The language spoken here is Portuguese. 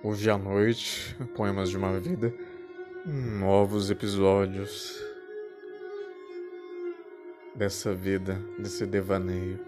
Hoje à noite, Poemas de uma Vida, novos episódios dessa vida, desse devaneio.